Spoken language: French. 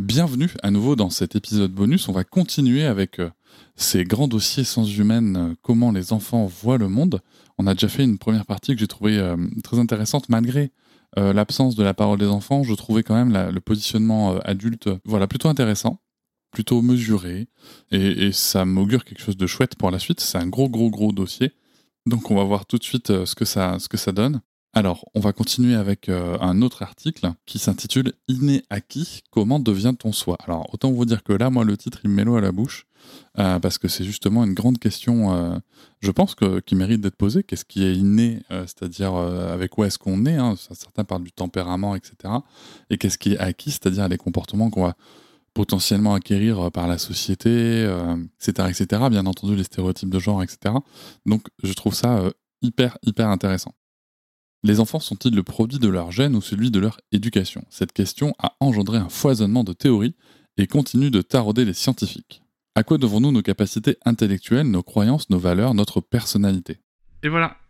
Bienvenue à nouveau dans cet épisode bonus. On va continuer avec euh, ces grands dossiers sens humaine, euh, comment les enfants voient le monde. On a déjà fait une première partie que j'ai trouvée euh, très intéressante malgré l'absence de la parole des enfants. Je trouvais quand même le positionnement adulte voilà, plutôt intéressant, plutôt mesuré et, ça m'augure quelque chose de chouette pour la suite. C'est un gros, gros, gros dossier. Donc on va voir tout de suite ce que ça donne. Alors, on va continuer avec euh, un autre article qui s'intitule Inné acquis, comment devient-on soi? Alors, autant vous dire que là, moi, le titre, il me met l'eau à la bouche, euh, parce que c'est justement une grande question, euh, je pense, que, qui mérite d'être posée. Qu'est-ce qui est inné, c'est-à-dire avec quoi est-ce qu'on est hein, Certains parlent du tempérament, etc. Et qu'est-ce qui est acquis, c'est-à-dire les comportements qu'on va potentiellement acquérir par la société, etc., etc. Bien entendu, les stéréotypes de genre, etc. Donc, je trouve ça hyper, hyper intéressant. Les enfants sont-ils le produit de leur gène ou celui de leur éducation? Cette question a engendré un foisonnement de théories et continue de tarauder les scientifiques. À quoi devons-nous nos capacités intellectuelles, nos croyances, nos valeurs, notre personnalité? Et voilà,